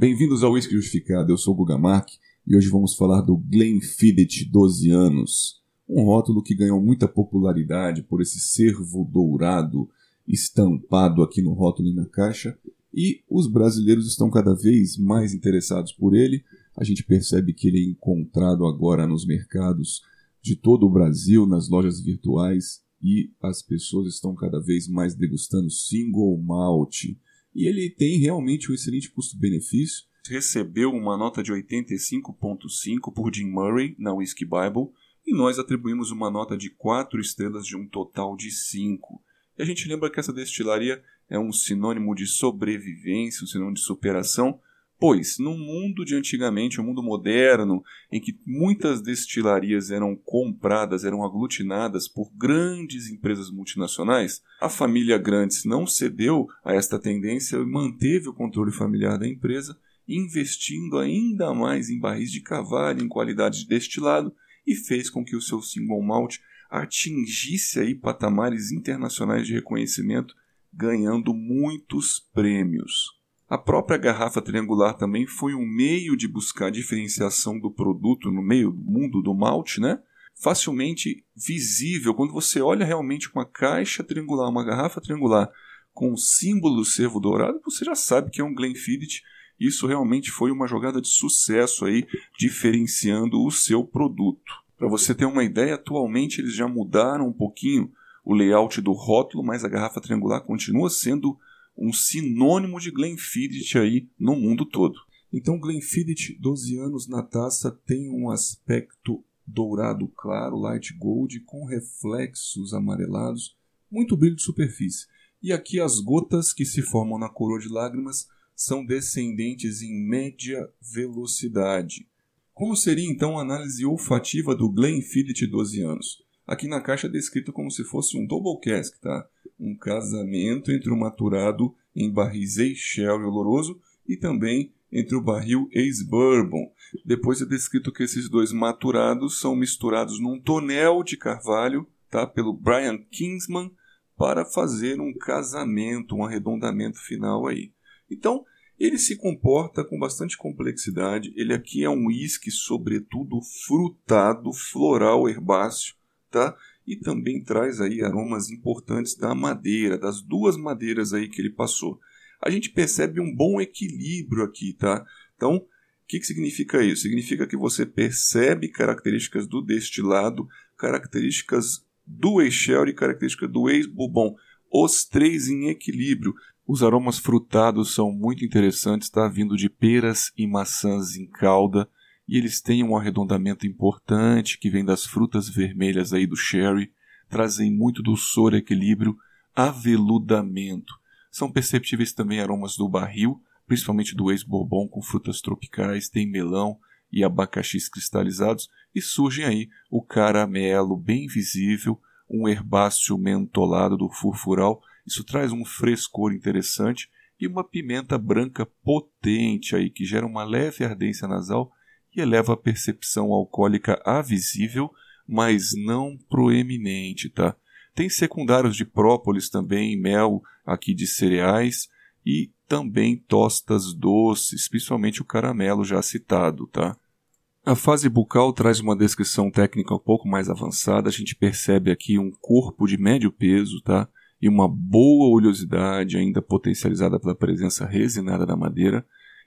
Bem-vindos ao Whisky Justificado, eu sou o Guga Mark e hoje vamos falar do Glenfiddich 12 anos, um rótulo que ganhou muita popularidade por esse cervo dourado estampado aqui no rótulo e na caixa, e os brasileiros estão cada vez mais interessados por ele. A gente percebe que ele é encontrado agora nos mercados de todo o Brasil, nas lojas virtuais, e as pessoas estão cada vez mais degustando single malt e ele tem realmente um excelente custo-benefício. Recebeu uma nota de 85.5 por Jim Murray na Whiskey Bible e nós atribuímos uma nota de 4 estrelas de um total de 5. E a gente lembra que essa destilaria é um sinônimo de sobrevivência, um sinônimo de superação, Pois, no mundo de antigamente, o um mundo moderno, em que muitas destilarias eram compradas, eram aglutinadas por grandes empresas multinacionais, a família Grandes não cedeu a esta tendência e manteve o controle familiar da empresa, investindo ainda mais em barris de carvalho, em qualidade de destilado, e fez com que o seu single malt atingisse aí patamares internacionais de reconhecimento, ganhando muitos prêmios. A própria garrafa triangular também foi um meio de buscar diferenciação do produto no meio do mundo do malte, né? Facilmente visível. Quando você olha realmente uma caixa triangular, uma garrafa triangular com o símbolo do cervo dourado, você já sabe que é um Glenfiddich. Isso realmente foi uma jogada de sucesso aí, diferenciando o seu produto. Para você ter uma ideia, atualmente eles já mudaram um pouquinho o layout do rótulo, mas a garrafa triangular continua sendo um sinônimo de Glenfiddich aí no mundo todo. Então Glenfiddich 12 anos na taça tem um aspecto dourado claro, light gold, com reflexos amarelados, muito brilho de superfície. E aqui as gotas que se formam na coroa de lágrimas são descendentes em média velocidade. Como seria então a análise olfativa do Glenfiddich 12 anos? Aqui na caixa é descrito como se fosse um double cask, tá? Um casamento entre o maturado em barris Sherry oloroso e também entre o barril ex-bourbon. Depois é descrito que esses dois maturados são misturados num tonel de carvalho tá, pelo Brian Kingsman para fazer um casamento, um arredondamento final aí. Então, ele se comporta com bastante complexidade. Ele aqui é um uísque, sobretudo frutado, floral, herbáceo, tá? E também traz aí aromas importantes da madeira, das duas madeiras aí que ele passou. A gente percebe um bom equilíbrio aqui, tá? Então, o que, que significa isso? Significa que você percebe características do destilado, características do Eixel e características do ex-bourbon, os três em equilíbrio. Os aromas frutados são muito interessantes, tá? Vindo de peras e maçãs em calda, e eles têm um arredondamento importante que vem das frutas vermelhas aí do sherry, trazem muito doçor, equilíbrio, aveludamento. São perceptíveis também aromas do barril, principalmente do ex-bourbon com frutas tropicais, tem melão e abacaxis cristalizados, e surgem aí o caramelo bem visível, um herbáceo mentolado do furfural, isso traz um frescor interessante, e uma pimenta branca potente aí que gera uma leve ardência nasal e eleva a percepção alcoólica a visível, mas não proeminente, tá? Tem secundários de própolis também, mel aqui de cereais e também tostas doces, principalmente o caramelo já citado, tá? A fase bucal traz uma descrição técnica um pouco mais avançada. A gente percebe aqui um corpo de médio peso, tá? E uma boa oleosidade, ainda potencializada pela presença resinada da madeira.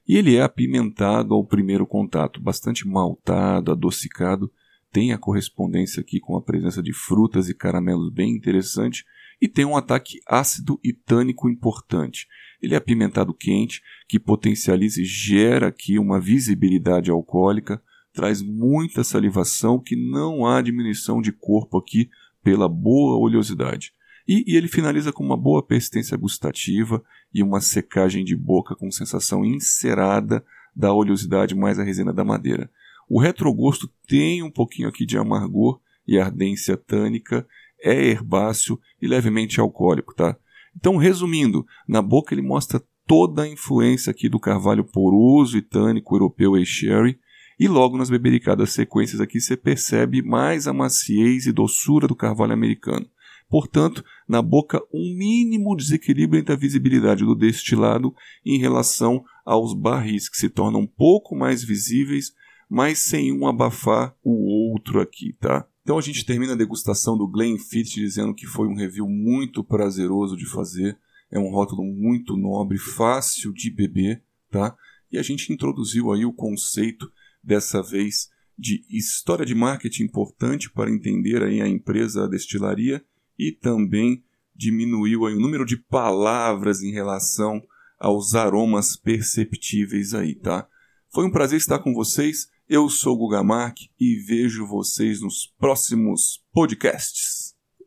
E ele é apimentado ao primeiro contato, bastante maltado, adocicado, tem a correspondência aqui com a presença de frutas e caramelos bem interessante e tem um ataque ácido e tânico importante. Ele é apimentado quente, que potencializa e gera aqui uma visibilidade alcoólica, traz muita salivação, que não há diminuição de corpo aqui pela boa oleosidade. E, e, ele finaliza com uma boa persistência gustativa e uma secagem de boca com sensação encerada da oleosidade mais a resina da madeira. O retrogosto tem um pouquinho aqui de amargor e ardência tânica, é herbáceo e levemente alcoólico, tá? Então, resumindo, na boca ele mostra toda a influência aqui do carvalho poroso e tânico europeu e sherry, e logo nas bebericadas sequências aqui você percebe mais a maciez e doçura do carvalho americano Portanto, na boca, um mínimo desequilíbrio entre a visibilidade do destilado em relação aos barris, que se tornam um pouco mais visíveis, mas sem um abafar o outro aqui, tá? Então a gente termina a degustação do Glenfiddich dizendo que foi um review muito prazeroso de fazer, é um rótulo muito nobre, fácil de beber, tá? E a gente introduziu aí o conceito dessa vez de história de marketing importante para entender aí a empresa a destilaria e também diminuiu aí o número de palavras em relação aos aromas perceptíveis aí, tá? Foi um prazer estar com vocês. Eu sou o Guga Mark e vejo vocês nos próximos podcasts.